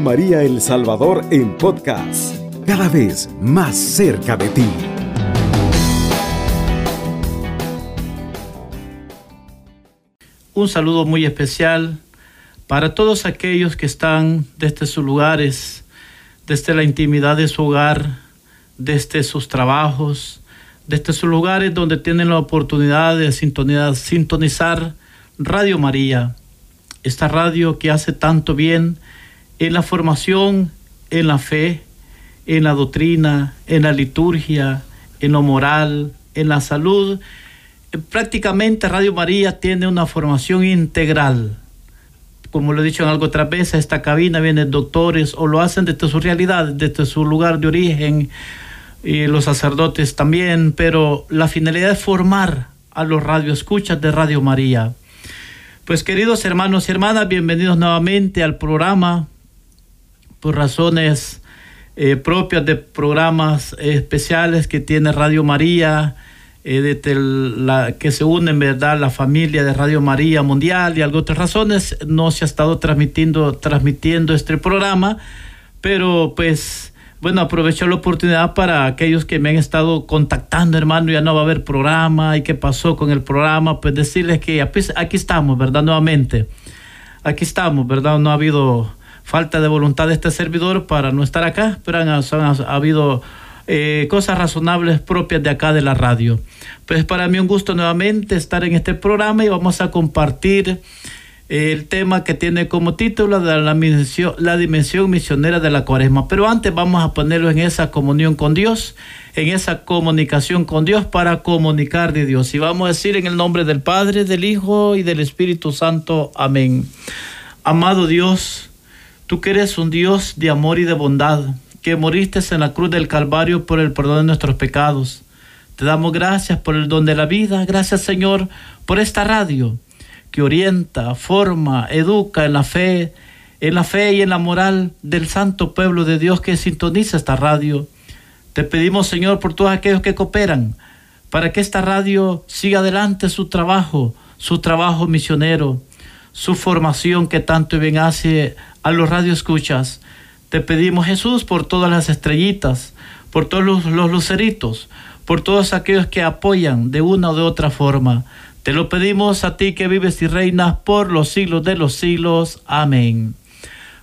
María El Salvador en podcast, cada vez más cerca de ti. Un saludo muy especial para todos aquellos que están desde sus lugares, desde la intimidad de su hogar, desde sus trabajos, desde sus lugares donde tienen la oportunidad de sintonizar Radio María, esta radio que hace tanto bien en la formación, en la fe, en la doctrina, en la liturgia, en lo moral, en la salud. Prácticamente Radio María tiene una formación integral. Como lo he dicho en algo otra vez, a esta cabina vienen doctores o lo hacen desde su realidad, desde su lugar de origen, y los sacerdotes también, pero la finalidad es formar a los radioescuchas de Radio María. Pues queridos hermanos y hermanas, bienvenidos nuevamente al programa por razones eh, propias de programas especiales que tiene Radio María, eh, la, que se une en verdad la familia de Radio María Mundial y algunas otras razones no se ha estado transmitiendo, transmitiendo este programa, pero pues bueno, aprovecho la oportunidad para aquellos que me han estado contactando, hermano, ya no va a haber programa y qué pasó con el programa, pues decirles que aquí estamos, ¿verdad? Nuevamente, aquí estamos, ¿verdad? No ha habido falta de voluntad de este servidor para no estar acá, pero han, ha habido eh, cosas razonables propias de acá de la radio. Pues para mí un gusto nuevamente estar en este programa y vamos a compartir el tema que tiene como título la, la dimensión misionera de la cuaresma. Pero antes vamos a ponerlo en esa comunión con Dios, en esa comunicación con Dios para comunicar de Dios. Y vamos a decir en el nombre del Padre, del Hijo y del Espíritu Santo. Amén. Amado Dios, tú que eres un Dios de amor y de bondad, que moriste en la cruz del Calvario por el perdón de nuestros pecados. Te damos gracias por el don de la vida. Gracias Señor por esta radio que orienta, forma, educa en la fe, en la fe y en la moral del santo pueblo de Dios que sintoniza esta radio. Te pedimos, Señor, por todos aquellos que cooperan, para que esta radio siga adelante su trabajo, su trabajo misionero, su formación que tanto bien hace a los radioescuchas. Te pedimos, Jesús, por todas las estrellitas, por todos los, los luceritos, por todos aquellos que apoyan de una o de otra forma. Te lo pedimos a ti que vives y reinas por los siglos de los siglos. Amén.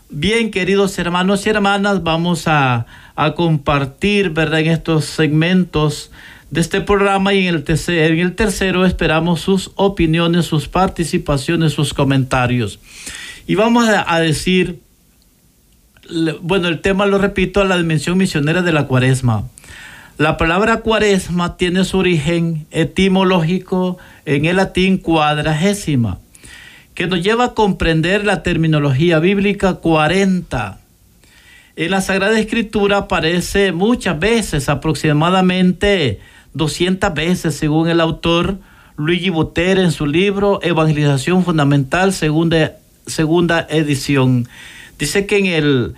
Bien, queridos hermanos y hermanas, vamos a, compartir, ¿verdad? En estos segmentos de este programa y en el, tercero, en el tercero esperamos sus opiniones, sus participaciones, sus comentarios. Y vamos a, a decir, bueno, el tema lo repito, la dimensión misionera de la cuaresma. La palabra cuaresma tiene su origen etimológico en el latín cuadragésima, que nos lleva a comprender la terminología bíblica 40. En la Sagrada Escritura aparece muchas veces, aproximadamente 200 veces, según el autor Luigi Botero en su libro Evangelización Fundamental, segunda, segunda edición. Dice que en el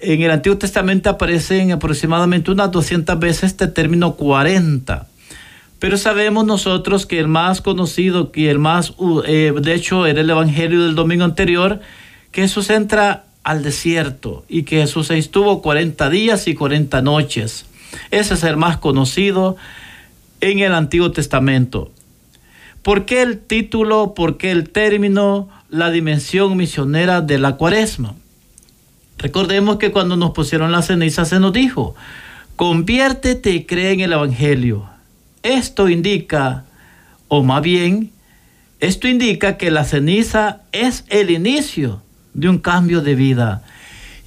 en el Antiguo Testamento aparecen aproximadamente unas 200 veces este término 40. Pero sabemos nosotros que el más conocido, que el más, eh, de hecho, era el Evangelio del domingo anterior, que Jesús entra al desierto y que Jesús estuvo 40 días y 40 noches. Ese es el más conocido en el Antiguo Testamento. ¿Por qué el título, por qué el término, la dimensión misionera de la cuaresma? Recordemos que cuando nos pusieron la ceniza se nos dijo, conviértete y cree en el Evangelio. Esto indica, o más bien, esto indica que la ceniza es el inicio de un cambio de vida.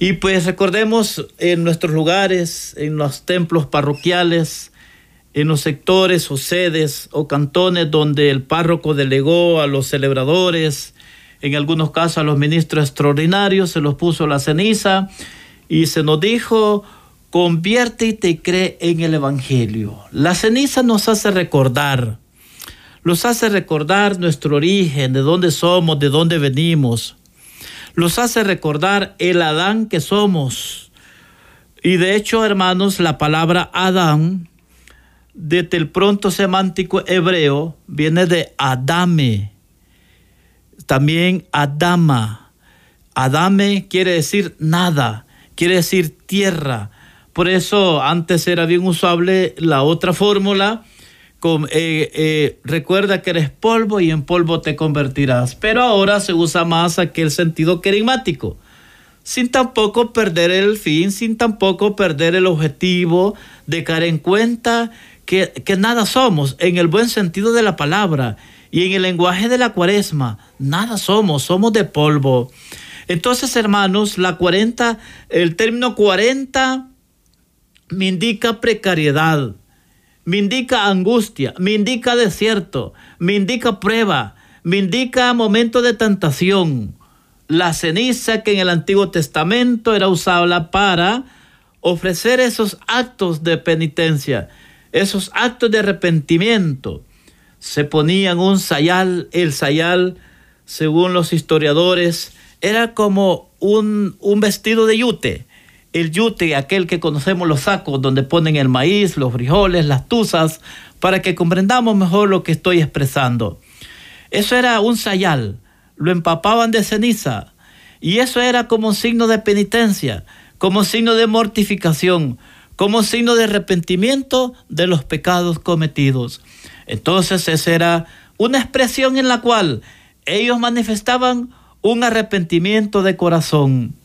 Y pues recordemos en nuestros lugares, en los templos parroquiales, en los sectores o sedes o cantones donde el párroco delegó a los celebradores, en algunos casos a los ministros extraordinarios se los puso la ceniza y se nos dijo, conviértete y cree en el Evangelio. La ceniza nos hace recordar, nos hace recordar nuestro origen, de dónde somos, de dónde venimos. Nos hace recordar el Adán que somos. Y de hecho, hermanos, la palabra Adán, desde el pronto semántico hebreo, viene de Adame, también Adama. Adame quiere decir nada, quiere decir tierra. Por eso antes era bien usable la otra fórmula. Eh, eh, recuerda que eres polvo y en polvo te convertirás. Pero ahora se usa más aquel sentido querigmático sin tampoco perder el fin, sin tampoco perder el objetivo de caer en cuenta que, nada somos, en el buen sentido de la palabra y en el lenguaje de la cuaresma, nada somos, somos de polvo. Entonces, hermanos, la 40, el término 40 me indica precariedad, me indica angustia, me indica desierto, me indica prueba, me indica momento de tentación la ceniza que en el Antiguo Testamento era usada para ofrecer esos actos de penitencia, esos actos de arrepentimiento. Se ponían un sayal, el sayal, según los historiadores, era como un, un vestido de yute. El yute, aquel que conocemos los sacos donde ponen el maíz, los frijoles, las tuzas, para que comprendamos mejor lo que estoy expresando. Eso era un sayal lo empapaban de ceniza. Y eso era como signo de penitencia, como signo de mortificación, como signo de arrepentimiento de los pecados cometidos. Entonces esa era una expresión en la cual ellos manifestaban un arrepentimiento de corazón.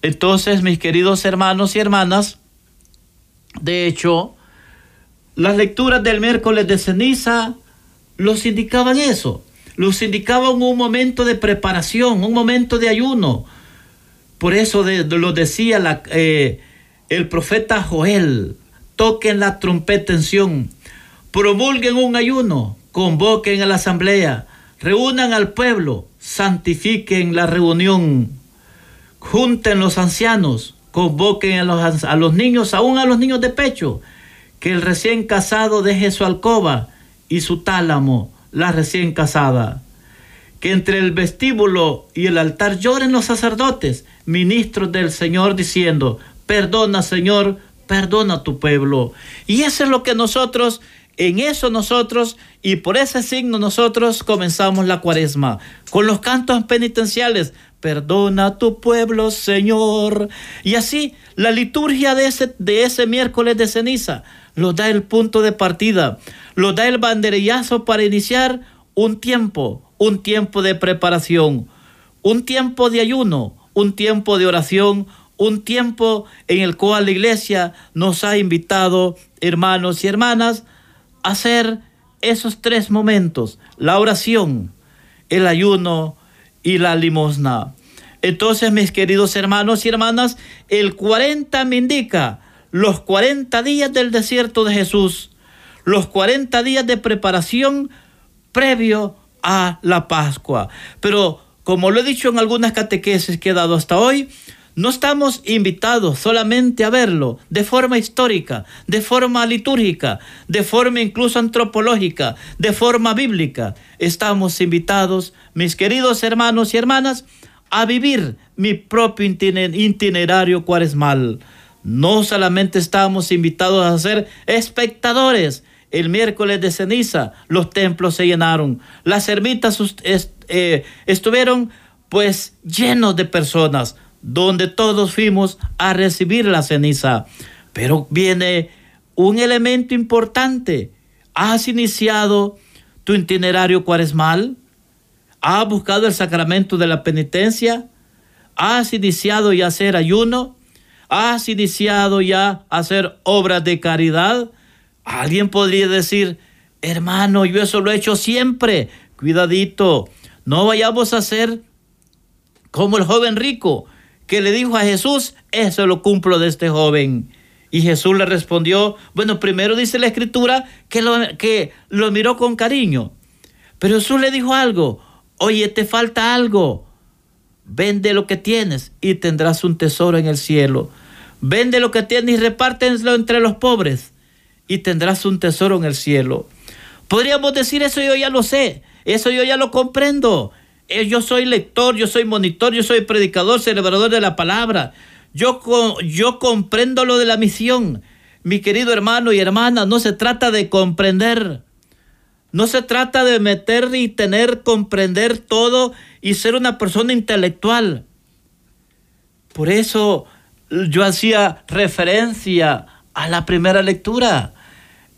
Entonces, mis queridos hermanos y hermanas, de hecho, las lecturas del miércoles de ceniza los indicaban eso los indicaba un momento de preparación, un momento de ayuno. Por eso lo decía la, eh, el profeta Joel, toquen la trompeta en Sión, promulguen un ayuno, convoquen a la asamblea, reúnan al pueblo, santifiquen la reunión, junten los ancianos, convoquen a los, a los niños, aún a los niños de pecho, que el recién casado deje su alcoba y su tálamo, la recién casada. Que entre el vestíbulo y el altar lloren los sacerdotes, ministros del Señor, diciendo, perdona Señor, perdona a tu pueblo. Y eso es lo que nosotros, en eso nosotros, y por ese signo nosotros comenzamos la cuaresma, con los cantos penitenciales, perdona a tu pueblo, Señor. Y así, la liturgia de ese, de ese miércoles de ceniza nos da el punto de partida, nos da el banderillazo para iniciar un tiempo, un tiempo de preparación, un tiempo de ayuno, un tiempo de oración, un tiempo en el cual la iglesia nos ha invitado, hermanos y hermanas, a hacer esos tres momentos, la oración, el ayuno y la limosna. Entonces, mis queridos hermanos y hermanas, el 40 me indica los 40 días del desierto de Jesús, los 40 días de preparación previo a la Pascua. Pero como lo he dicho en algunas catequesis que he dado hasta hoy, no estamos invitados solamente a verlo de forma histórica, de forma litúrgica, de forma incluso antropológica, de forma bíblica. Estamos invitados, mis queridos hermanos y hermanas, a vivir mi propio itinerario cuaresmal. No solamente estamos invitados a ser espectadores. El miércoles de ceniza los templos se llenaron. Las ermitas eh, estuvieron pues llenos de personas donde todos fuimos a recibir la ceniza. Pero viene un elemento importante. ¿Has iniciado tu itinerario cuaresmal? ¿Has buscado el sacramento de la penitencia? ¿Has iniciado ya hacer ayuno? ¿Has iniciado ya hacer obras de caridad? Alguien podría decir, hermano, yo eso lo he hecho siempre. Cuidadito, no vayamos a ser como el joven rico que le dijo a Jesús, eso lo cumplo de este joven. Y Jesús le respondió, bueno, primero dice la escritura que lo, que lo miró con cariño. Pero Jesús le dijo algo, oye, te falta algo. Vende lo que tienes y tendrás un tesoro en el cielo. Vende lo que tienes y repártenselo entre los pobres y tendrás un tesoro en el cielo. Podríamos decir eso yo ya lo sé, eso yo ya lo comprendo. Eh, yo soy lector, yo soy monitor, yo soy predicador, celebrador de la palabra. Yo, yo comprendo lo de la misión. Mi querido hermano y hermana, no se trata de comprender. No se trata de meter y tener, comprender todo y ser una persona intelectual. Por eso yo hacía referencia a la primera lectura,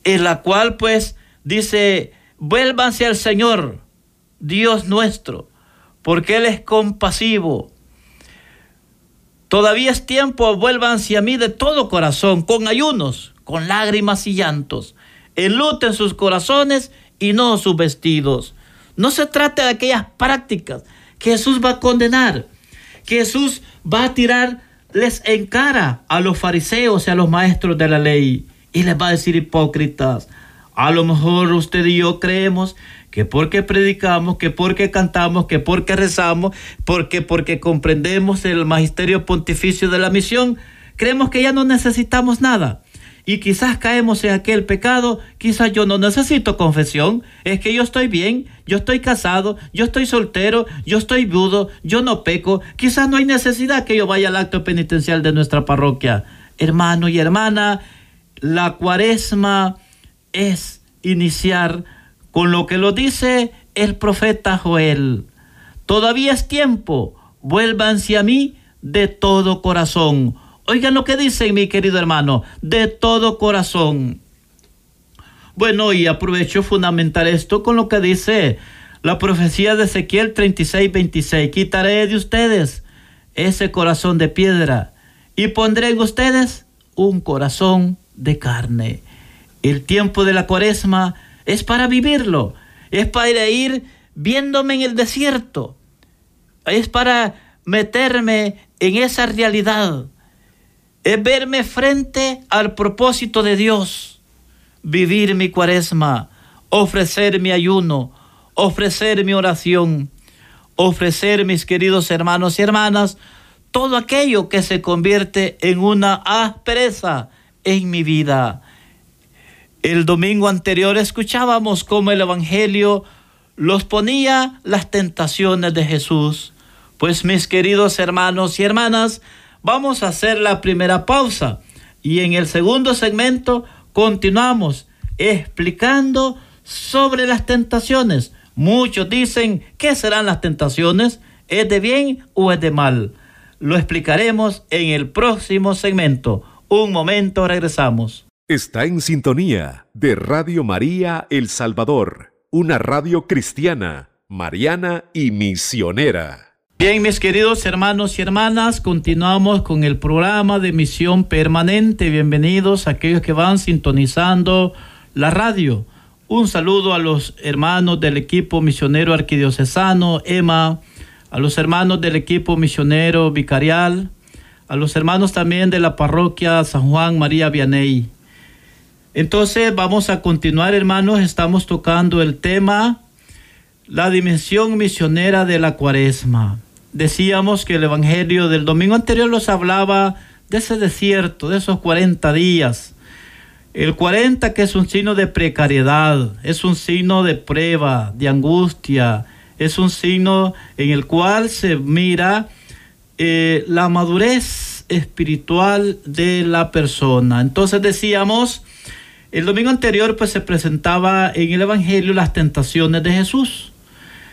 en la cual pues dice, vuélvanse al Señor, Dios nuestro, porque Él es compasivo. Todavía es tiempo, vuélvanse a mí de todo corazón, con ayunos, con lágrimas y llantos. Enluten sus corazones y no sus vestidos. No se trata de aquellas prácticas que Jesús va a condenar, Jesús va a tirarles en cara a los fariseos y a los maestros de la ley y les va a decir hipócritas. A lo mejor usted y yo creemos que porque predicamos, que porque cantamos, que porque rezamos, porque porque comprendemos el magisterio pontificio de la misión, creemos que ya no necesitamos nada. Y quizás caemos en aquel pecado, quizás yo no necesito confesión, es que yo estoy bien, yo estoy casado, yo estoy soltero, yo estoy viudo, yo no peco, quizás no hay necesidad que yo vaya al acto penitencial de nuestra parroquia. Hermano y hermana, la cuaresma es iniciar con lo que lo dice el profeta Joel. Todavía es tiempo, vuélvanse a mí de todo corazón. Oigan lo que dice mi querido hermano, de todo corazón. Bueno, y aprovecho fundamentar esto con lo que dice la profecía de Ezequiel 36, 26. Quitaré de ustedes ese corazón de piedra y pondré en ustedes un corazón de carne. El tiempo de la cuaresma es para vivirlo, es para ir viéndome en el desierto, es para meterme en esa realidad, es verme frente al propósito de Dios, vivir mi cuaresma, ofrecer mi ayuno, ofrecer mi oración, ofrecer, mis queridos hermanos y hermanas, todo aquello que se convierte en una aspereza en mi vida. El domingo anterior escuchábamos cómo el Evangelio los ponía las tentaciones de Jesús. Pues mis queridos hermanos y hermanas, vamos a hacer la primera pausa y en el segundo segmento continuamos explicando sobre las tentaciones. Muchos dicen, ¿qué serán las tentaciones? ¿Es de bien o es de mal? Lo explicaremos en el próximo segmento. Un momento, regresamos. Está en sintonía de Radio María El Salvador, una radio cristiana, mariana y misionera. Bien, mis queridos hermanos y hermanas, continuamos con el programa de misión permanente. Bienvenidos a aquellos que van sintonizando la radio. Un saludo a los hermanos del equipo misionero arquidiocesano, EMA, a los hermanos del equipo misionero vicarial, a los hermanos también de la parroquia San Juan María Vianney. Entonces vamos a continuar, hermanos. Estamos tocando el tema, la dimensión misionera de la cuaresma. Decíamos que el Evangelio del domingo anterior nos hablaba de ese desierto, de esos 40 días. El 40 que es un signo de precariedad, es un signo de prueba, de angustia, es un signo en el cual se mira eh, la madurez espiritual de la persona. Entonces decíamos el domingo anterior pues se presentaba en el Evangelio las tentaciones de Jesús.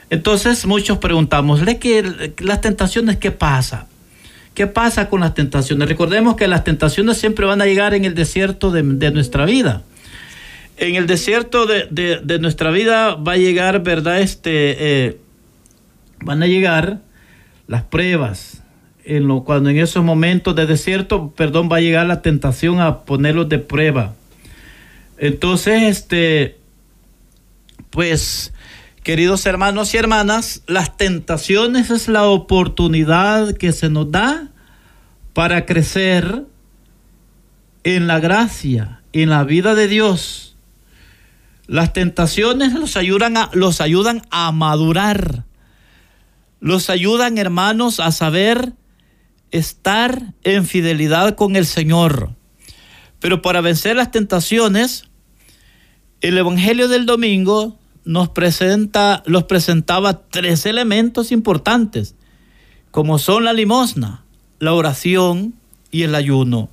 Entonces muchos preguntamos, que las tentaciones qué pasa? ¿Qué pasa con las tentaciones? Recordemos que las tentaciones siempre van a llegar en el desierto de, nuestra vida. En el desierto de, nuestra vida va a llegar, ¿verdad? Este, eh, van a llegar las pruebas. En lo, cuando en esos momentos de desierto, perdón, va a llegar la tentación a ponerlos de prueba entonces, este, pues, queridos hermanos y hermanas, las tentaciones es la oportunidad que se nos da para crecer en la gracia, en la vida de Dios. Las tentaciones los ayudan a, los ayudan a madurar. Los ayudan, hermanos, a saber estar en fidelidad con el Señor. Pero para vencer las tentaciones, el Evangelio del domingo nos presenta, los presentaba tres elementos importantes, como son la limosna, la oración y el ayuno.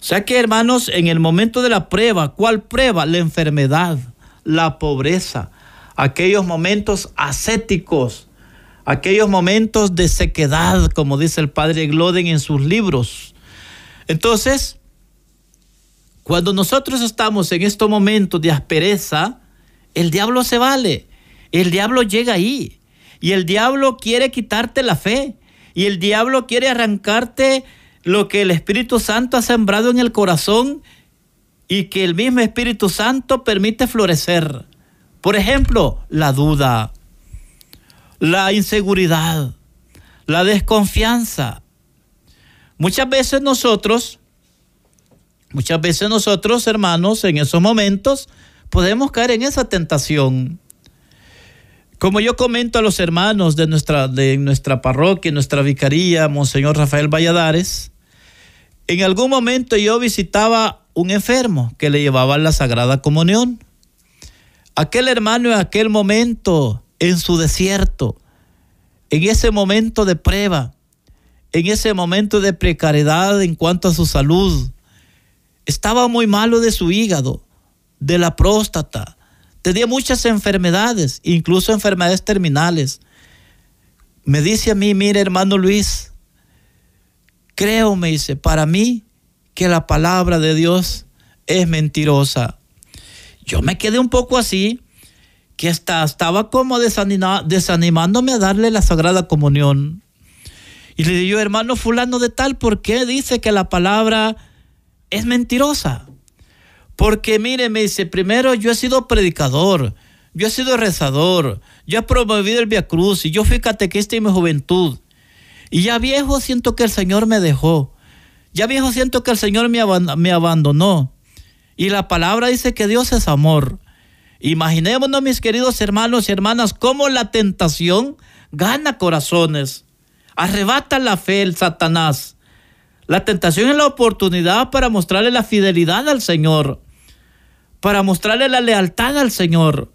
O sea que, hermanos, en el momento de la prueba, ¿cuál prueba? La enfermedad, la pobreza, aquellos momentos ascéticos, aquellos momentos de sequedad, como dice el padre Gloden en sus libros. Entonces, cuando nosotros estamos en estos momentos de aspereza, el diablo se vale, el diablo llega ahí y el diablo quiere quitarte la fe y el diablo quiere arrancarte lo que el Espíritu Santo ha sembrado en el corazón y que el mismo Espíritu Santo permite florecer. Por ejemplo, la duda, la inseguridad, la desconfianza. Muchas veces nosotros, muchas veces nosotros, hermanos, en esos momentos podemos caer en esa tentación. Como yo comento a los hermanos de nuestra, de nuestra parroquia, nuestra vicaría, Monseñor Rafael Valladares, en algún momento yo visitaba un enfermo que le llevaba la Sagrada Comunión. Aquel hermano en aquel momento en su desierto, en ese momento de prueba, en ese momento de precariedad en cuanto a su salud. Estaba muy malo de su hígado, de la próstata, tenía muchas enfermedades, incluso enfermedades terminales. Me dice a mí, mire hermano Luis, creo, me dice, para mí que la palabra de Dios es mentirosa. Yo me quedé un poco así, que estaba como desanimándome a darle la Sagrada Comunión. Y le digo, hermano fulano de tal, ¿por qué dice que la palabra es mentirosa? Porque mire, me dice, primero yo he sido predicador, yo he sido rezador, yo he promovido el Via Cruz y yo fui catequista en mi juventud. Y ya viejo siento que el Señor me dejó. Ya viejo siento que el Señor me, me abandonó. Y la palabra dice que Dios es amor. Imaginémonos, mis queridos hermanos y hermanas, cómo la tentación gana corazones, arrebata la fe el Satanás. La tentación es la oportunidad para mostrarle la fidelidad al Señor, para mostrarle la lealtad al Señor.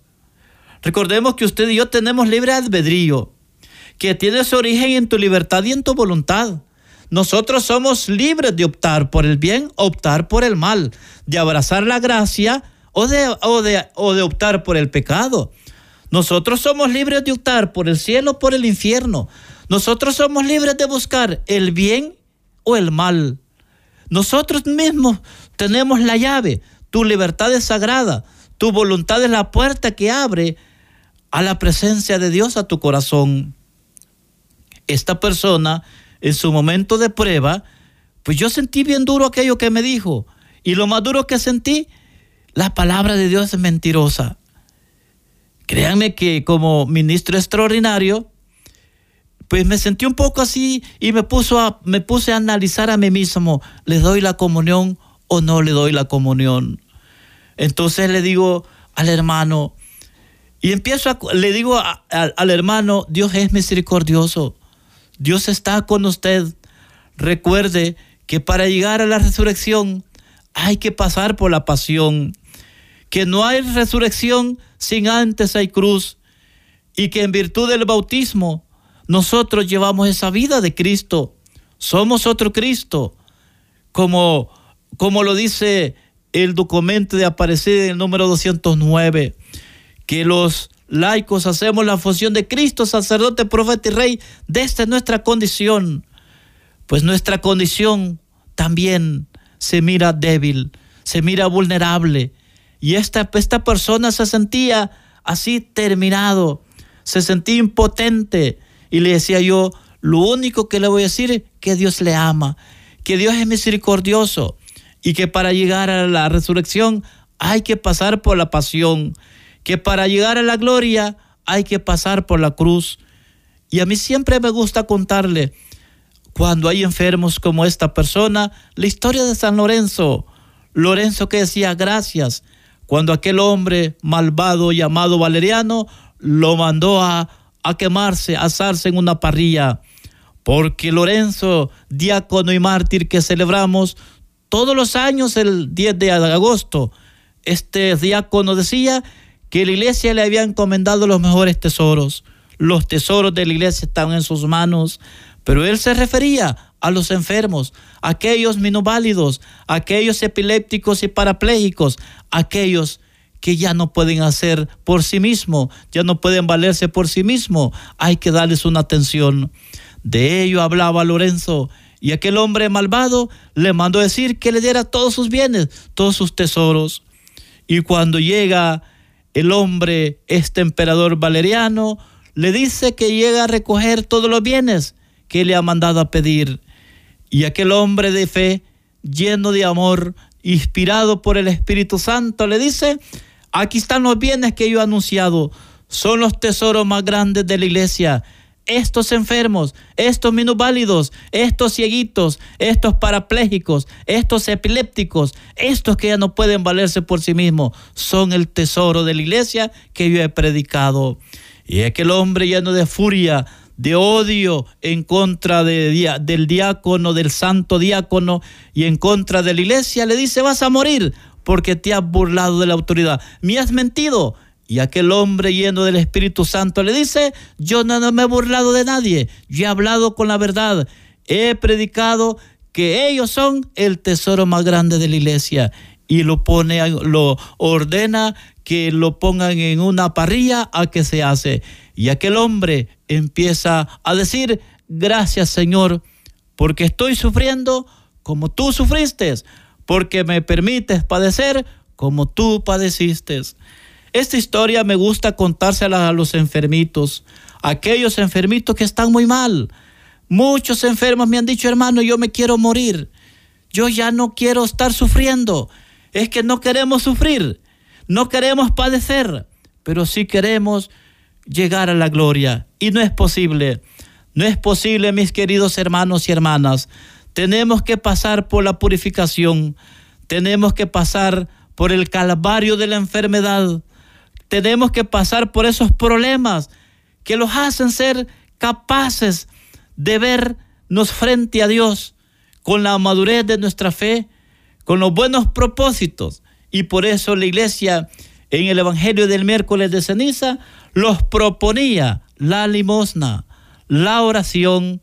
Recordemos que usted y yo tenemos libre albedrío, que tiene su origen en tu libertad y en tu voluntad. Nosotros somos libres de optar por el bien, optar por el mal, de abrazar la gracia o de, o de, optar por el pecado. Nosotros somos libres de optar por el cielo o por el infierno. Nosotros somos libres de buscar el bien o el mal. Nosotros mismos tenemos la llave. Tu libertad es sagrada. Tu voluntad es la puerta que abre a la presencia de Dios a tu corazón. Esta persona, en su momento de prueba, pues yo sentí bien duro aquello que me dijo. Y lo más duro que sentí la palabra de Dios es mentirosa. Créanme que como ministro extraordinario, pues me sentí un poco así y me, puso a, me puse a analizar a mí mismo, ¿le doy la comunión o no le doy la comunión? Entonces le digo al hermano, y empiezo a, le digo al hermano, Dios es misericordioso, Dios está con usted. Recuerde que para llegar a la resurrección hay que pasar por la pasión que no hay resurrección sin antes hay cruz y que en virtud del bautismo nosotros llevamos esa vida de Cristo. Somos otro Cristo, como, como lo dice el documento de aparecer en el número 209, que los laicos hacemos la función de Cristo, sacerdote, profeta y rey, desde nuestra condición. Pues nuestra condición también se mira débil, se mira vulnerable, y esta, esta persona se sentía así terminado, se sentía impotente. Y le decía yo, lo único que le voy a decir es que Dios le ama, que Dios es misericordioso y que para llegar a la resurrección hay que pasar por la pasión, que para llegar a la gloria hay que pasar por la cruz. Y a mí siempre me gusta contarle, cuando hay enfermos como esta persona, la historia de San Lorenzo. Lorenzo que decía, gracias, cuando aquel hombre malvado llamado Valeriano lo mandó a, a quemarse, a asarse en una parrilla. Porque Lorenzo, diácono y mártir que celebramos todos los años el 10 de agosto, este diácono decía que la iglesia le había encomendado los mejores tesoros. Los tesoros de la iglesia estaban en sus manos, pero él se refería a los enfermos, aquellos minusválidos, aquellos epilépticos y parapléjicos, aquellos que ya no pueden hacer por sí mismos, ya no pueden valerse por sí mismos. Hay que darles una atención. De ello hablaba Lorenzo. Y aquel hombre malvado le mandó decir que le diera todos sus bienes, todos sus tesoros. Y cuando llega el hombre, este emperador Valeriano, le dice que llega a recoger todos los bienes que le ha mandado a pedir. Y aquel hombre de fe, lleno de amor, inspirado por el Espíritu Santo, le dice, aquí están los bienes que yo he anunciado, son los tesoros más grandes de la iglesia. Estos enfermos, estos minusválidos, estos cieguitos, estos parapléjicos, estos epilépticos, estos que ya no pueden valerse por sí mismos, son el tesoro de la iglesia que yo he predicado. Y aquel hombre lleno de furia, de odio en contra de, del diácono, del santo diácono y en contra de la iglesia, le dice, vas a morir porque te has burlado de la autoridad, me has mentido. Y aquel hombre lleno del Espíritu Santo le dice, yo no, me he burlado de nadie, yo he hablado con la verdad, he predicado que ellos son el tesoro más grande de la iglesia. Y lo pone, lo ordena que lo pongan en una parrilla a que se hace. Y aquel hombre empieza a decir, gracias Señor, porque estoy sufriendo como tú sufriste, porque me permites padecer como tú padeciste. Esta historia me gusta contársela a los enfermitos, aquellos enfermitos que están muy mal. Muchos enfermos me han dicho, hermano, yo me quiero morir. Yo ya no quiero estar sufriendo. Es que no queremos sufrir. No queremos padecer, pero sí queremos llegar a la gloria. Y no es posible. No es posible, mis queridos hermanos y hermanas. Tenemos que pasar por la purificación. Tenemos que pasar por el calvario de la enfermedad. Tenemos que pasar por esos problemas que los hacen ser capaces de vernos frente a Dios con la madurez de nuestra fe, con los buenos propósitos y por eso la iglesia en el Evangelio del miércoles de ceniza los proponía la limosna, la oración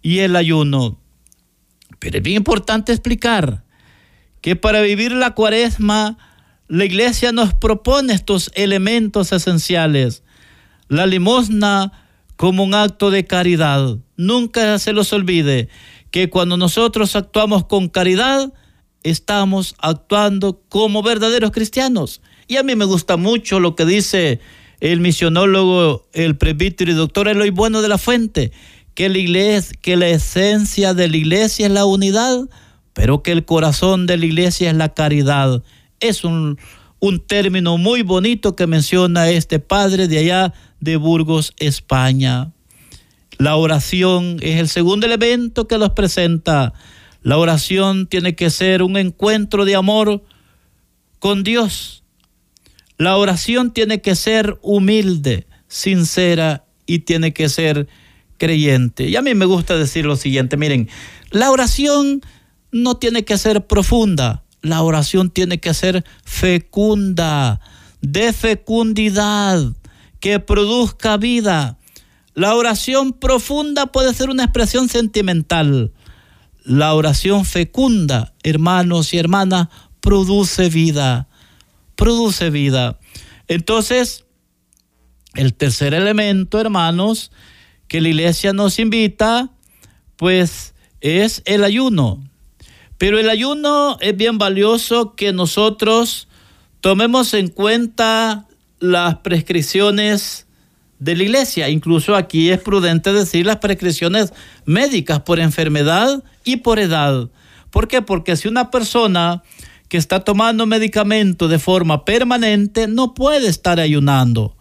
y el ayuno. Pero es bien importante explicar que para vivir la cuaresma, la iglesia nos propone estos elementos esenciales. La limosna como un acto de caridad. Nunca se los olvide que cuando nosotros actuamos con caridad, estamos actuando como verdaderos cristianos. Y a mí me gusta mucho lo que dice el misionólogo, el presbítero y doctor Eloy Bueno de la Fuente, que la que la esencia de la iglesia es la unidad, pero que el corazón de la iglesia es la caridad. Es un, un término muy bonito que menciona este padre de allá de Burgos, España. La oración es el segundo elemento que los presenta la oración tiene que ser un encuentro de amor con Dios. La oración tiene que ser humilde, sincera y tiene que ser creyente. Y a mí me gusta decir lo siguiente, miren, la oración no tiene que ser profunda, la oración tiene que ser fecunda, de fecundidad, que produzca vida. La oración profunda puede ser una expresión sentimental, la oración fecunda, hermanos y hermanas, produce vida, produce vida. Entonces, el tercer elemento, hermanos, que la iglesia nos invita, pues es el ayuno. Pero el ayuno es bien valioso que nosotros tomemos en cuenta las prescripciones de la iglesia. Incluso aquí es prudente decir las prescripciones médicas por enfermedad y por edad. ¿Por qué? Porque si una persona que está tomando medicamento de forma permanente no puede estar ayunando.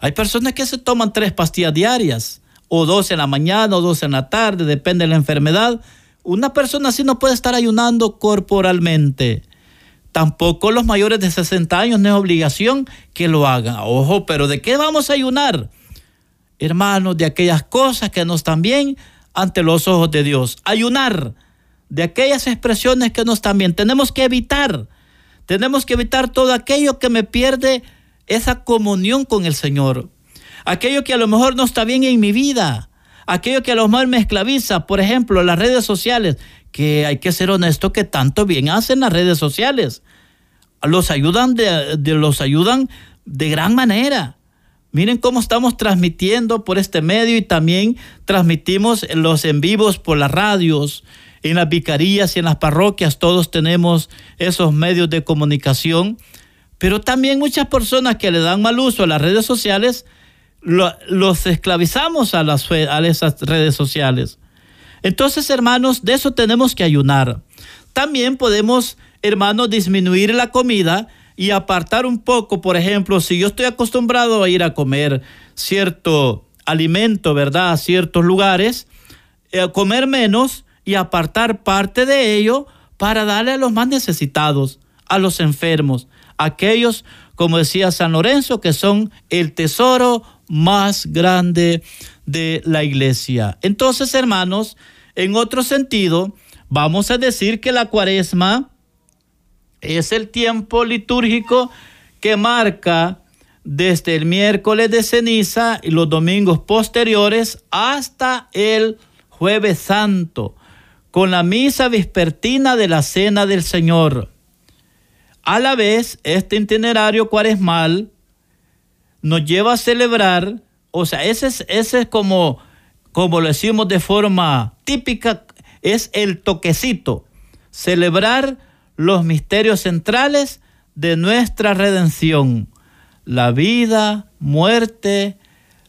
Hay personas que se toman tres pastillas diarias, o dos en la mañana, o dos en la tarde, depende de la enfermedad. Una persona así no puede estar ayunando corporalmente. Tampoco los mayores de 60 años no es obligación que lo hagan. Ojo, pero ¿de qué vamos a ayunar? hermanos, de aquellas cosas que no están bien ante los ojos de Dios. Ayunar de aquellas expresiones que no están bien. Tenemos que evitar, tenemos que evitar todo aquello que me pierde esa comunión con el Señor. Aquello que a lo mejor no está bien en mi vida. Aquello que a lo mejor me esclaviza. Por ejemplo, las redes sociales. Que hay que ser honesto que tanto bien hacen las redes sociales. los ayudan de, los ayudan de gran manera. Miren cómo estamos transmitiendo por este medio y también transmitimos los en vivos por las radios, en las vicarías y en las parroquias. Todos tenemos esos medios de comunicación. Pero también muchas personas que le dan mal uso a las redes sociales, los esclavizamos a, las, a esas redes sociales. Entonces, hermanos, de eso tenemos que ayunar. También podemos, hermanos, disminuir la comida y apartar un poco, por ejemplo, si yo estoy acostumbrado a ir a comer cierto alimento, ¿verdad? A ciertos lugares, eh, comer menos y apartar parte de ello para darle a los más necesitados, a los enfermos, aquellos, como decía San Lorenzo, que son el tesoro más grande de la iglesia. Entonces, hermanos, en otro sentido, vamos a decir que la cuaresma es el tiempo litúrgico que marca desde el miércoles de ceniza y los domingos posteriores hasta el jueves santo, con la misa vespertina de la Cena del Señor. A la vez, este itinerario cuaresmal nos lleva a celebrar, o sea, ese es, ese es como, como lo decimos de forma típica, es el toquecito, celebrar los misterios centrales de nuestra redención, la vida, muerte,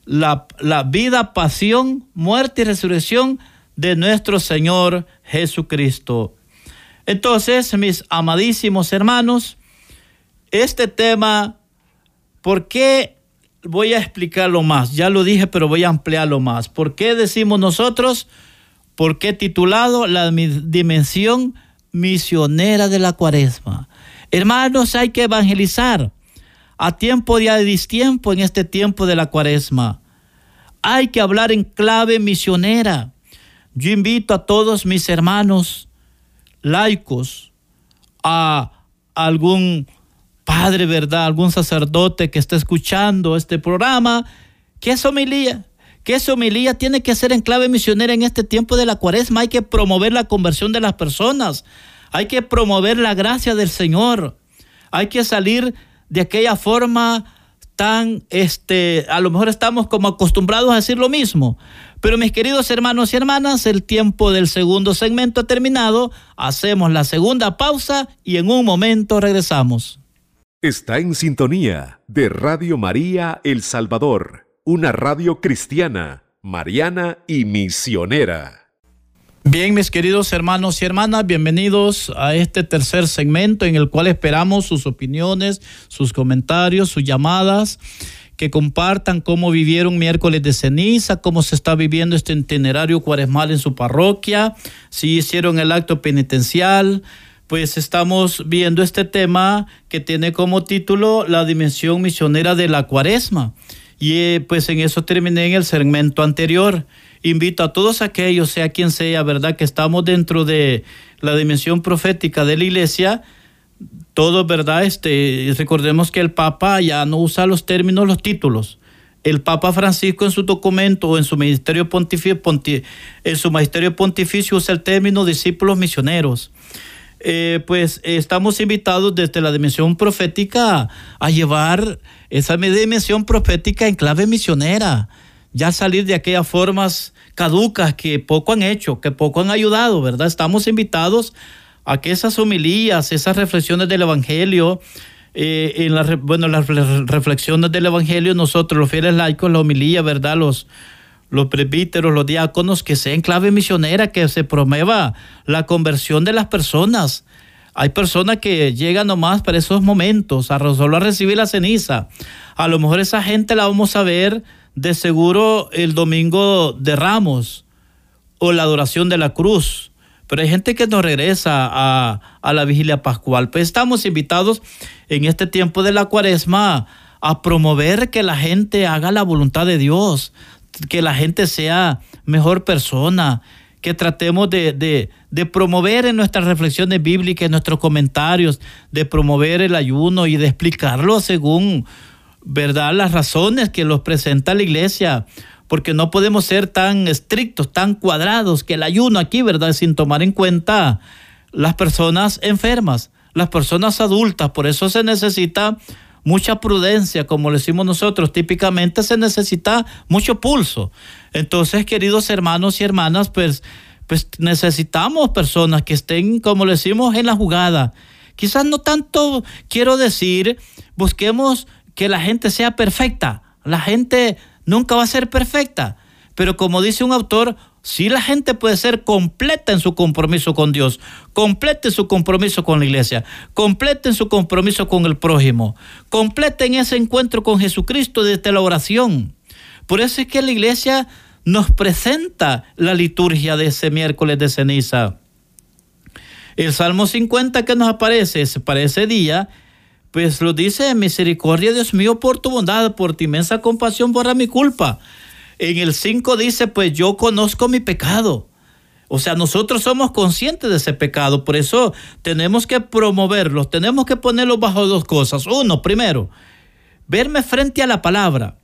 la, la vida, pasión, muerte y resurrección de nuestro Señor Jesucristo. Entonces, mis amadísimos hermanos, este tema, ¿por qué voy a explicarlo más? Ya lo dije, pero voy a ampliarlo más. ¿Por qué decimos nosotros? ¿Por qué titulado la dimensión misionera de la cuaresma? Hermanos, hay que evangelizar a tiempo y a distiempo en este tiempo de la cuaresma. Hay que hablar en clave misionera. Yo invito a todos mis hermanos, laicos, a algún padre, ¿verdad? Algún sacerdote que esté escuchando este programa, que es homilía, que esa homilía tiene que ser en clave misionera en este tiempo de la cuaresma. Hay que promover la conversión de las personas, hay que promover la gracia del Señor, hay que salir de aquella forma tan, este, a lo mejor estamos como acostumbrados a decir lo mismo, pero mis queridos hermanos y hermanas, el tiempo del segundo segmento ha terminado. Hacemos la segunda pausa y en un momento regresamos. Está en sintonía de Radio María El Salvador, una radio cristiana, mariana y misionera. Bien, mis queridos hermanos y hermanas, bienvenidos a este tercer segmento en el cual esperamos sus opiniones, sus comentarios, sus llamadas que compartan cómo vivieron miércoles de ceniza, cómo se está viviendo este itinerario cuaresmal en su parroquia, si hicieron el acto penitencial. Pues estamos viendo este tema que tiene como título la dimensión misionera de la cuaresma. Y eh, pues en eso terminé en el segmento anterior. Invito a todos aquellos, sea quien sea, ¿verdad? Que estamos dentro de la dimensión profética de la iglesia, todo, ¿verdad? Este, recordemos que el Papa ya no usa los términos, los títulos. El Papa Francisco en su documento o en su ministerio pontificio, en su magisterio pontificio usa el término discípulos misioneros. Eh, pues estamos invitados desde la dimensión profética a llevar esa dimensión profética en clave misionera, ya salir de aquellas formas caducas que poco han hecho, que poco han ayudado, ¿verdad? Estamos invitados a que esas homilías, esas reflexiones del Evangelio, eh, en bueno, las reflexiones del Evangelio, nosotros los fieles laicos, la homilía, ¿verdad? Los, los presbíteros, los diáconos, que sea en clave misionera, que se promueva la conversión de las personas. Hay personas que llegan nomás para esos momentos, a solo a recibir la ceniza. A lo mejor esa gente la vamos a ver de seguro el domingo de Ramos o la adoración de la cruz pero hay gente que no regresa a, la vigilia pascual. Pues estamos invitados en este tiempo de la cuaresma a promover que la gente haga la voluntad de Dios, que la gente sea mejor persona, que tratemos de, de, promover en nuestras reflexiones bíblicas, en nuestros comentarios, de promover el ayuno y de explicarlo según, ¿verdad?, las razones que los presenta la iglesia porque no podemos ser tan estrictos, tan cuadrados, que el ayuno aquí, ¿verdad? Sin tomar en cuenta las personas enfermas, las personas adultas. Por eso se necesita mucha prudencia, como le decimos nosotros. Típicamente se necesita mucho pulso. Entonces, queridos hermanos y hermanas, pues, pues necesitamos personas que estén, como le decimos, en la jugada. Quizás no tanto quiero decir, busquemos que la gente sea perfecta. La gente nunca va a ser perfecta. Pero como dice un autor, si la gente puede ser completa en su compromiso con Dios, completa en su compromiso con la iglesia, completa en su compromiso con el prójimo, completa en ese encuentro con Jesucristo desde la oración. Por eso es que la iglesia nos presenta la liturgia de ese miércoles de ceniza. El Salmo 50 que nos aparece para ese día, pues lo dice, misericordia Dios mío por tu bondad, por tu inmensa compasión, borra mi culpa. En el 5 dice, pues yo conozco mi pecado. O sea, nosotros somos conscientes de ese pecado, por eso tenemos que promoverlo, tenemos que ponerlo bajo dos cosas. Uno, primero, verme frente a la palabra,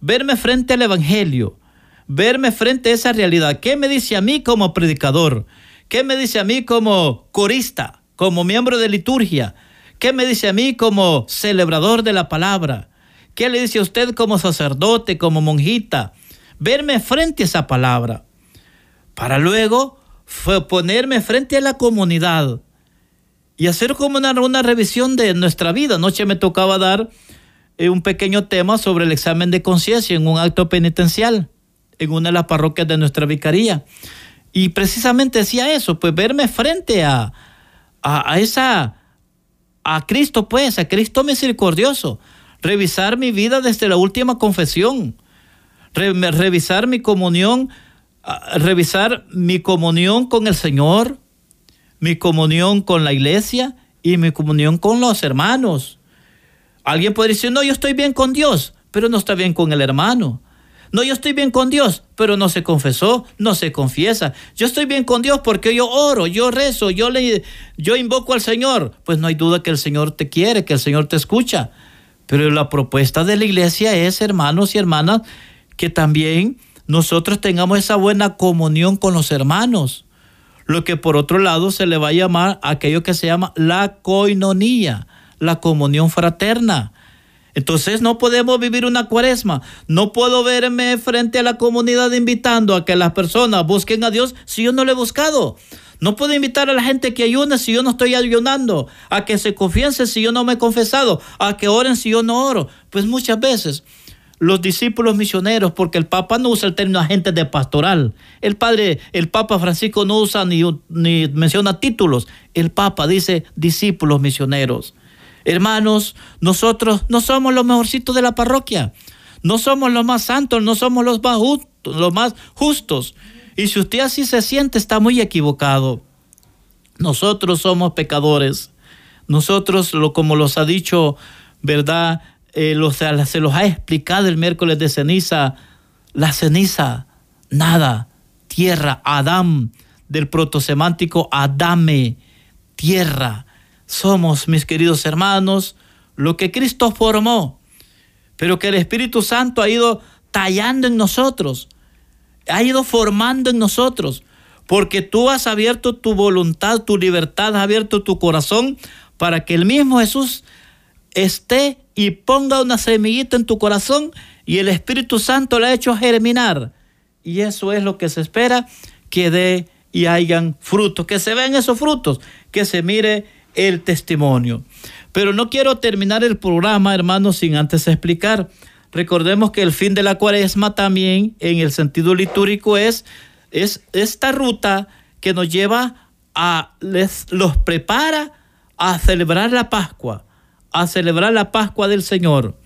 verme frente al Evangelio, verme frente a esa realidad. ¿Qué me dice a mí como predicador? ¿Qué me dice a mí como corista, como miembro de liturgia? ¿Qué me dice a mí como celebrador de la palabra? ¿Qué le dice a usted como sacerdote, como monjita? Verme frente a esa palabra, para luego ponerme frente a la comunidad y hacer como una, una revisión de nuestra vida. Anoche me tocaba dar eh, un pequeño tema sobre el examen de conciencia en un acto penitencial en una de las parroquias de nuestra vicaría. Y precisamente decía eso, pues verme frente a, a, a esa, a Cristo pues, a Cristo misericordioso, revisar mi vida desde la última confesión, revisar mi comunión, revisar mi comunión con el Señor, mi comunión con la iglesia y mi comunión con los hermanos. Alguien puede decir, no, yo estoy bien con Dios, pero no está bien con el hermano. No, yo estoy bien con Dios, pero no se confesó, no se confiesa. Yo estoy bien con Dios porque yo oro, yo rezo, yo le yo invoco al Señor. Pues no hay duda que el Señor te quiere, que el Señor te escucha. Pero la propuesta de la iglesia es, hermanos y hermanas, que también nosotros tengamos esa buena comunión con los hermanos. Lo que por otro lado se le va a llamar aquello que se llama la coinonía, la comunión fraterna. Entonces no podemos vivir una cuaresma. No puedo verme frente a la comunidad invitando a que las personas busquen a Dios si yo no lo he buscado. No puedo invitar a la gente que ayune si yo no estoy ayunando, a que se confiese si yo no me he confesado, a que oren si yo no oro. Pues muchas veces los discípulos misioneros, porque el Papa no usa el término agente de pastoral. El padre, el Papa Francisco no usa ni, ni menciona títulos. El Papa dice discípulos misioneros. Hermanos, nosotros no somos los mejorcitos de la parroquia. No somos los más santos, no somos los más, justos, los más justos. Y si usted así se siente, está muy equivocado. Nosotros somos pecadores. Nosotros, como los ha dicho, ¿verdad? Eh, se los ha explicado el miércoles de ceniza, la ceniza, nada, tierra, Adán, del protosemántico Adame, tierra. Somos, mis queridos hermanos, lo que Cristo formó, pero que el Espíritu Santo ha ido tallando en nosotros, ha ido formando en nosotros, porque tú has abierto tu voluntad, tu libertad, has abierto tu corazón para que el mismo Jesús esté y ponga una semillita en tu corazón y el Espíritu Santo la ha hecho germinar. Y eso es lo que se espera, que dé y hayan frutos, que se vean esos frutos, que se mire el testimonio. Pero no quiero terminar el programa, hermanos, sin antes explicar. Recordemos que el fin de la cuaresma también, en el sentido litúrgico, es, es esta ruta que nos lleva a, les, los prepara a celebrar la Pascua a celebrar la Pascua del Señor.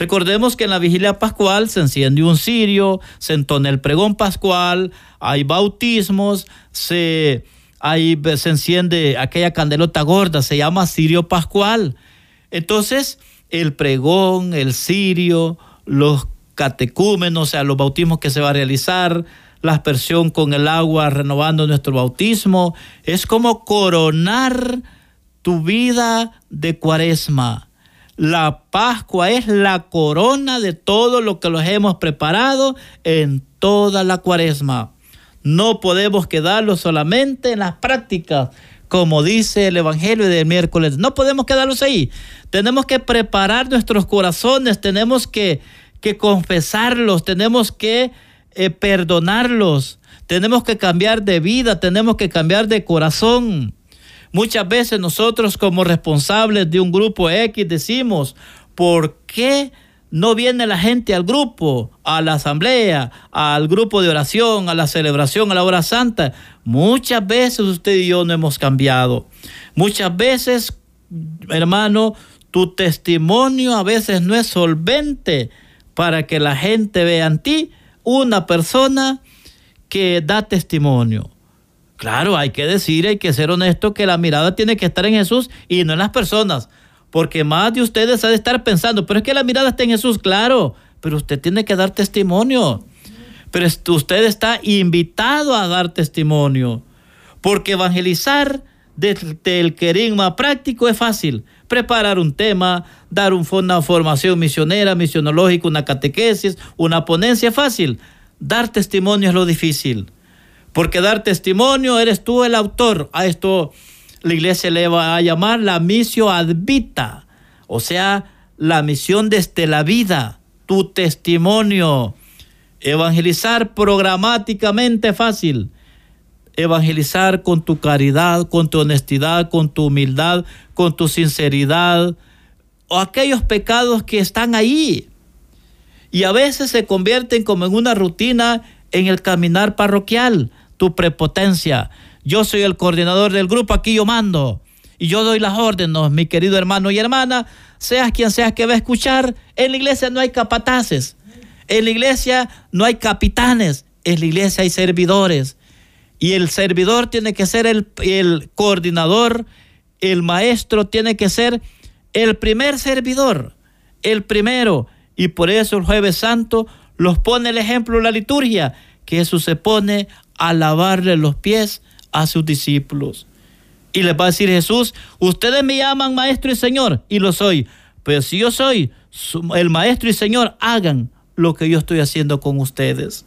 Recordemos que en la vigilia pascual se enciende un cirio, se entona el pregón pascual, hay bautismos, se, se enciende aquella candelota gorda, se llama cirio pascual. Entonces, el pregón, el cirio, los catecúmenos, o sea, los bautismos que se va a realizar, la aspersión con el agua renovando nuestro bautismo, es como coronar tu vida de cuaresma. La Pascua es la corona de todo lo que los hemos preparado en toda la cuaresma. No podemos quedarlo solamente en las prácticas como dice el Evangelio del miércoles. No podemos quedarnos ahí. Tenemos que preparar nuestros corazones, tenemos que, que confesarlos, tenemos que eh, perdonarlos, tenemos que cambiar de vida, tenemos que cambiar de corazón. Muchas veces nosotros como responsables de un grupo X decimos, ¿por qué no viene la gente al grupo, a la asamblea, al grupo de oración, a la celebración, a la hora santa? Muchas veces usted y yo no hemos cambiado. Muchas veces, hermano, tu testimonio a veces no es solvente para que la gente vea en ti una persona que da testimonio. Claro, hay que decir, hay que ser honesto que la mirada tiene que estar en Jesús y no en las personas. Porque más de ustedes ha de estar pensando, pero es que la mirada está en Jesús, claro, pero usted tiene que dar testimonio. Pero usted está invitado a dar testimonio. Porque evangelizar desde el querigma práctico es fácil. Preparar un tema, dar una formación misionera, misionológica, una catequesis, una ponencia es fácil. Dar testimonio es lo difícil. Porque dar testimonio eres tú el autor. A esto la iglesia le va a llamar la misión advita, o sea, la misión desde la vida, tu testimonio. Evangelizar programáticamente fácil. Evangelizar con tu caridad, con tu honestidad, con tu humildad, con tu sinceridad, o aquellos pecados que están ahí. Y a veces se convierten como en una rutina en el caminar parroquial, tu prepotencia yo soy el coordinador del grupo, aquí yo mando. Y yo doy las órdenes, mi querido hermano y hermana, seas quien seas que va a escuchar, en la iglesia no hay capataces, en la iglesia no hay capitanes, en la iglesia hay servidores. Y el servidor tiene que ser el, el coordinador, el maestro tiene que ser el primer servidor, el primero. Y por eso el jueves santo los pone el ejemplo la liturgia, que Jesús se pone a lavarle los pies a sus discípulos. Y les va a decir Jesús, ustedes me llaman maestro y señor, y lo soy. Pero si yo soy el maestro y señor, hagan lo que yo estoy haciendo con ustedes.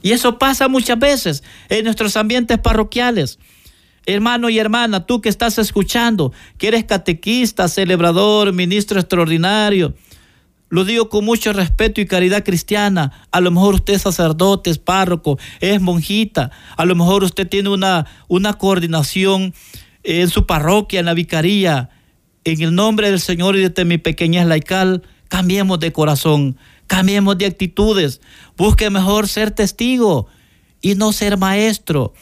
Y eso pasa muchas veces en nuestros ambientes parroquiales. Hermano y hermana, tú que estás escuchando, que eres catequista, celebrador, ministro extraordinario, lo digo con mucho respeto y caridad cristiana. A lo mejor usted es sacerdote, es párroco, es monjita. A lo mejor usted tiene una, una coordinación en su parroquia, en la vicaría. En el nombre del Señor y de mi pequeñez laical, cambiemos de corazón, cambiemos de actitudes. Busque mejor ser testigo y no ser maestro.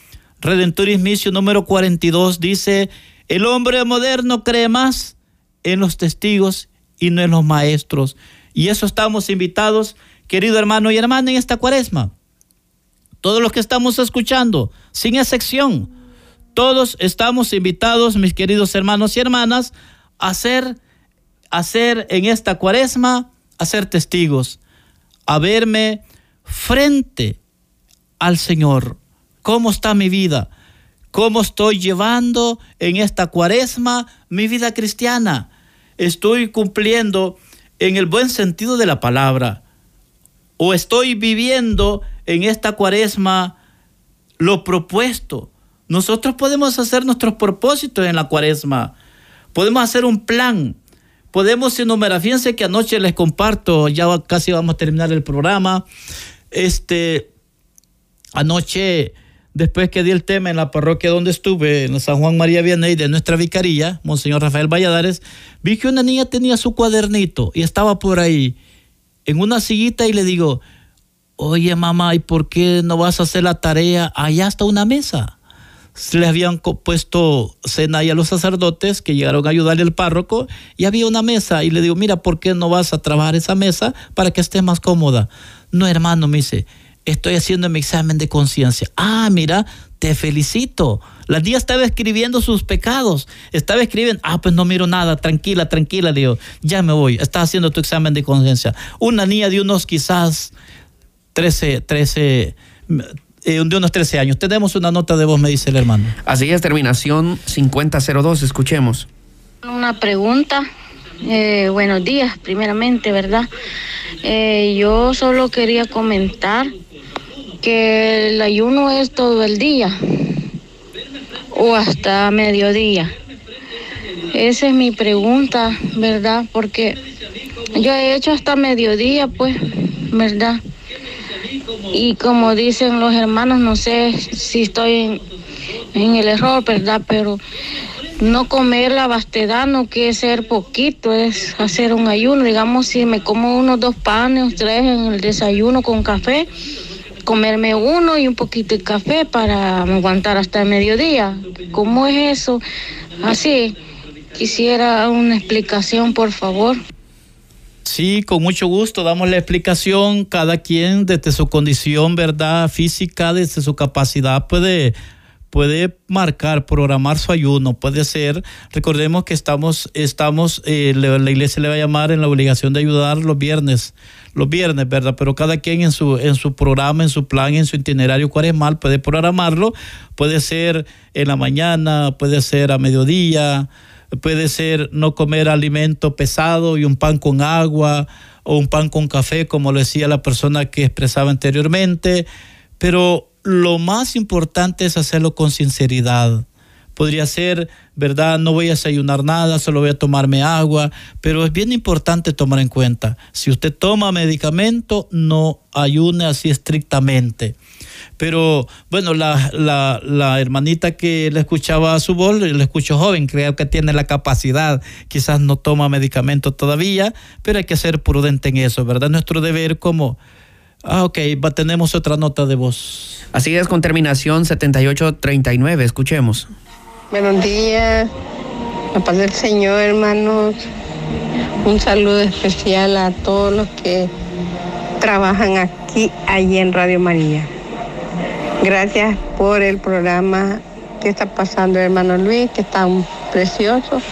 Redentoris Missio número 42 dice, el hombre moderno cree más en los testigos y no en los maestros. Y eso estamos invitados, querido hermano y hermana, en esta cuaresma. Todos los que estamos escuchando, sin excepción, todos estamos invitados, mis queridos hermanos y hermanas, a ser, a ser en esta cuaresma, a ser testigos, a verme frente al Señor. ¿Cómo está mi vida? ¿Cómo estoy llevando en esta cuaresma mi vida cristiana? ¿Estoy cumpliendo en el buen sentido de la palabra? ¿O estoy viviendo en esta cuaresma lo propuesto? Nosotros podemos hacer nuestros propósitos en la cuaresma. Podemos hacer un plan. Podemos enumerar. Fíjense que anoche les comparto, ya casi vamos a terminar el programa. Este, anoche, después que di el tema en la parroquia donde estuve, en San Juan María Vianney, de nuestra vicaría, Monseñor Rafael Valladares, vi que una niña tenía su cuadernito y estaba por ahí en una sillita y le digo, oye mamá, ¿y por qué no vas a hacer la tarea? Allá está una mesa. Se le habían puesto cena ahí a los sacerdotes que llegaron a ayudarle al párroco y había una mesa y le digo, mira, ¿por qué no vas a trabajar esa mesa para que estés más cómoda? No, hermano, me dice, estoy haciendo mi examen de conciencia. Ah, mira, te felicito. La día estaba escribiendo sus pecados. Estaba escribiendo, ah, pues no miro nada, tranquila, tranquila, le digo, ya me voy. Estás haciendo tu examen de conciencia. Una niña de unos quizás 13, 13, eh, de unos 13 años. Tenemos una nota de voz, me dice el hermano. Así es, terminación 5002, escuchemos. Una pregunta. Eh, buenos días, primeramente, ¿verdad? Eh, yo solo quería comentar que el ayuno es todo el día o hasta mediodía. Esa es mi pregunta, ¿verdad? Porque yo he hecho hasta mediodía, pues, ¿verdad? Y como dicen los hermanos, no sé si estoy en, el error, ¿verdad? Pero no comer la vastedad no quiere ser poquito, es hacer un ayuno. Digamos, si me como unos dos panes, tres en el desayuno con café, comerme uno y un poquito de café para aguantar hasta el mediodía. ¿Cómo es eso? Así, quisiera una explicación, por favor. Sí, con mucho gusto damos la explicación. Cada quien desde su condición, ¿verdad? Física, desde su capacidad puede puede marcar, programar su ayuno, puede ser, recordemos que estamos, estamos, eh, la iglesia le va a llamar en la obligación de ayudar los viernes, los viernes, ¿verdad? Pero cada quien en su, en su programa, en su plan, en su itinerario mal puede programarlo, puede ser en la mañana, puede ser a mediodía, puede ser no comer alimento pesado y un pan con agua o un pan con café, como lo decía la persona que expresaba anteriormente, pero lo más importante es hacerlo con sinceridad. Podría ser, ¿verdad? No voy a desayunar nada, solo voy a tomarme agua, pero es bien importante tomar en cuenta, si usted toma medicamento, no ayune así estrictamente. Pero bueno, la, hermanita que le escuchaba su voz, le escucho joven, creo que tiene la capacidad, quizás no toma medicamento todavía, pero hay que ser prudente en eso, ¿verdad? Nuestro deber como Ah, ok, tenemos otra nota de voz. Así es, con terminación 7839, escuchemos. Buenos días, la paz del Señor, hermanos. Un saludo especial a todos los que trabajan aquí, allí en Radio María. Gracias por el programa que está pasando, hermano Luis, que es tan precioso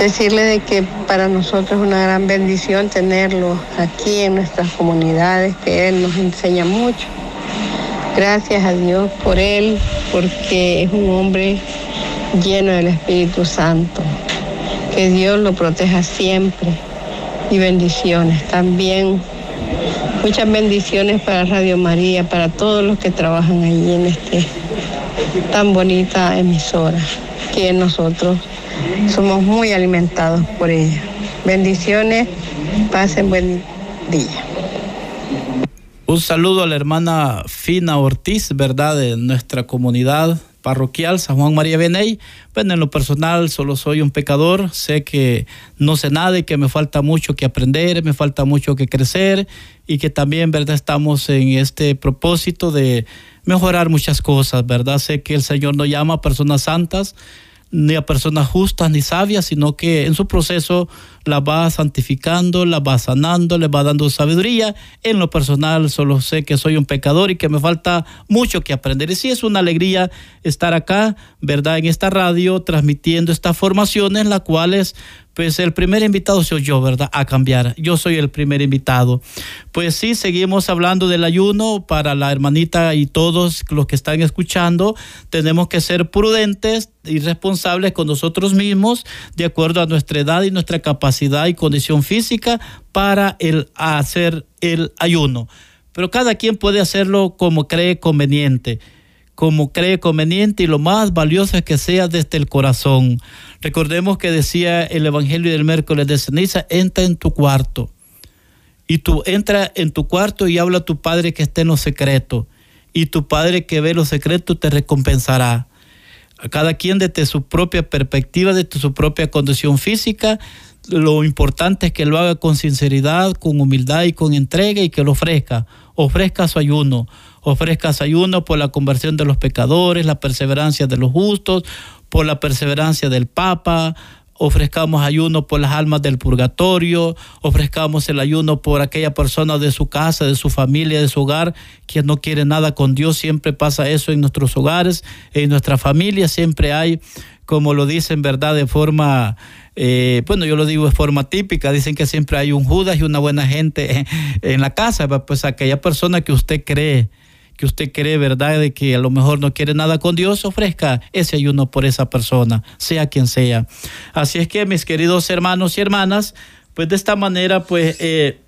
decirle de que para nosotros es una gran bendición tenerlo aquí en nuestras comunidades, que Él nos enseña mucho. Gracias a Dios por Él, porque es un hombre lleno del Espíritu Santo. Que Dios lo proteja siempre y bendiciones. También muchas bendiciones para Radio María, para todos los que trabajan allí en este tan bonita emisora que nosotros somos muy alimentados por ella. Bendiciones, pasen buen día. Un saludo a la hermana Fina Ortiz, ¿verdad? De nuestra comunidad parroquial San Juan María Beney. Bueno, en lo personal solo soy un pecador, sé que no sé nada y que me falta mucho que aprender, me falta mucho que crecer y que también, ¿verdad? Estamos en este propósito de mejorar muchas cosas, ¿verdad? Sé que el Señor nos llama personas santas, ni a personas justas ni sabias, sino que en su proceso la va santificando, la va sanando, le va dando sabiduría. En lo personal solo sé que soy un pecador y que me falta mucho que aprender. Y sí es una alegría estar acá, ¿verdad? En esta radio transmitiendo estas formaciones, las cuales pues el primer invitado soy yo, ¿verdad? A cambiar. Yo soy el primer invitado. Pues sí, seguimos hablando del ayuno para la hermanita y todos los que están escuchando. Tenemos que ser prudentes y responsables con nosotros mismos, de acuerdo a nuestra edad y nuestra capacidad y condición física para el hacer el ayuno. Pero cada quien puede hacerlo como cree conveniente como cree conveniente y lo más valioso es que sea desde el corazón. Recordemos que decía el Evangelio del miércoles de ceniza, entra en tu cuarto. Y tú entra en tu cuarto y habla a tu Padre que esté en lo secreto. Y tu Padre que ve lo secreto te recompensará. A cada quien desde su propia perspectiva, desde su propia condición física, lo importante es que lo haga con sinceridad, con humildad y con entrega y que lo ofrezca. Ofrezca su ayuno, ofrezcas ayuno por la conversión de los pecadores, la perseverancia de los justos, por la perseverancia del Papa, ofrezcamos ayuno por las almas del purgatorio, ofrezcamos el ayuno por aquella persona de su casa, de su familia, de su hogar, que no quiere nada con Dios. Siempre pasa eso en nuestros hogares, en nuestra familia, siempre hay, como lo dicen, ¿verdad? De forma, eh, bueno, yo lo digo de forma típica, dicen que siempre hay un Judas y una buena gente en la casa, pues aquella persona que usted cree que usted cree, ¿verdad?, de que a lo mejor no quiere nada con Dios, ofrezca ese ayuno por esa persona, sea quien sea. Así es que, mis queridos hermanos y hermanas, pues de esta manera, pues eh,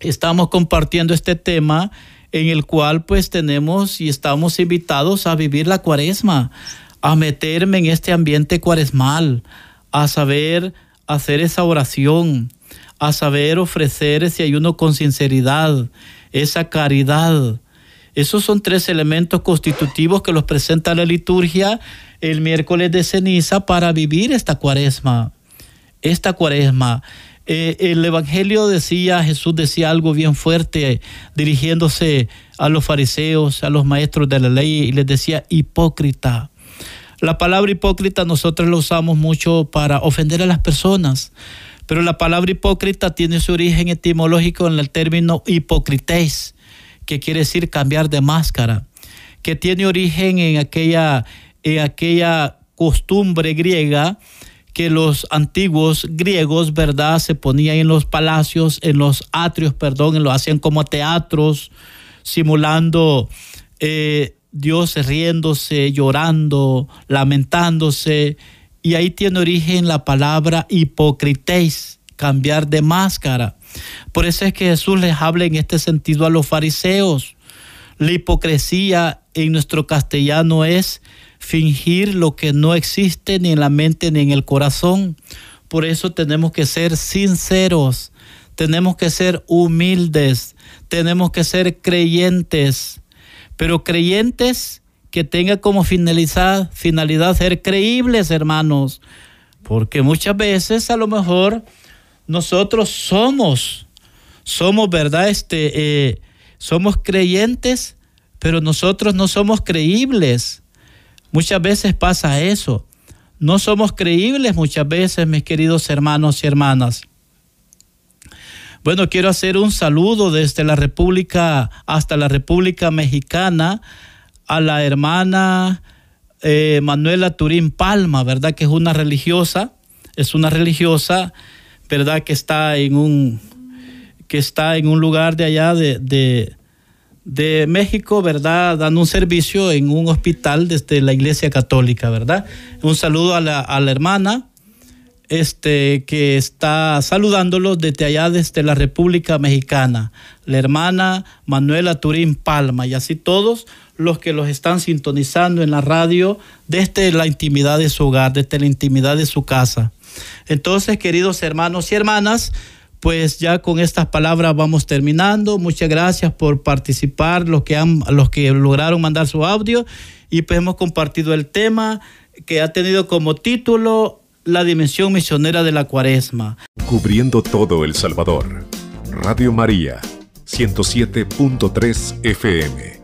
estamos compartiendo este tema en el cual pues tenemos y estamos invitados a vivir la cuaresma, a meterme en este ambiente cuaresmal, a saber hacer esa oración, a saber ofrecer ese ayuno con sinceridad, esa caridad. Esos son tres elementos constitutivos que los presenta la liturgia el miércoles de ceniza para vivir esta cuaresma. Esta cuaresma. Eh, el Evangelio decía, Jesús decía algo bien fuerte dirigiéndose a los fariseos, a los maestros de la ley, y les decía hipócrita. La palabra hipócrita nosotros la usamos mucho para ofender a las personas, pero la palabra hipócrita tiene su origen etimológico en el término hipocrités, que quiere decir cambiar de máscara, que tiene origen en aquella, en aquella costumbre griega que los antiguos griegos, ¿verdad? Se ponían en los palacios, en los atrios, perdón, lo hacían como teatros, simulando eh, Dios riéndose, llorando, lamentándose. Y ahí tiene origen la palabra hipocrités, cambiar de máscara. Por eso es que Jesús les habla en este sentido a los fariseos. La hipocresía en nuestro castellano es fingir lo que no existe ni en la mente ni en el corazón. Por eso tenemos que ser sinceros, tenemos que ser humildes, tenemos que ser creyentes, pero creyentes que tengan como finalidad, finalidad ser creíbles, hermanos, porque muchas veces a lo mejor nosotros somos, somos, ¿verdad? Este, eh, somos creyentes, pero nosotros no somos creíbles. Muchas veces pasa eso. No somos creíbles muchas veces, mis queridos hermanos y hermanas. Bueno, quiero hacer un saludo desde la República hasta la República Mexicana a la hermana eh, Manuela Turín Palma, ¿verdad? Que es una religiosa, es una religiosa, ¿verdad? Que está en un, que está en un lugar de allá de, de México, ¿verdad? Dando un servicio en un hospital desde la Iglesia Católica, ¿verdad? Un saludo a la, a la hermana este, que está saludándolos desde allá, desde la República Mexicana, la hermana Manuela Turín Palma, y así todos los que los están sintonizando en la radio desde la intimidad de su hogar, desde la intimidad de su casa. Entonces, queridos hermanos y hermanas, pues ya con estas palabras vamos terminando. Muchas gracias por participar, los que, han, los que lograron mandar su audio y pues hemos compartido el tema que ha tenido como título La dimensión misionera de la cuaresma. Cubriendo todo El Salvador. Radio María, 107.3 FM.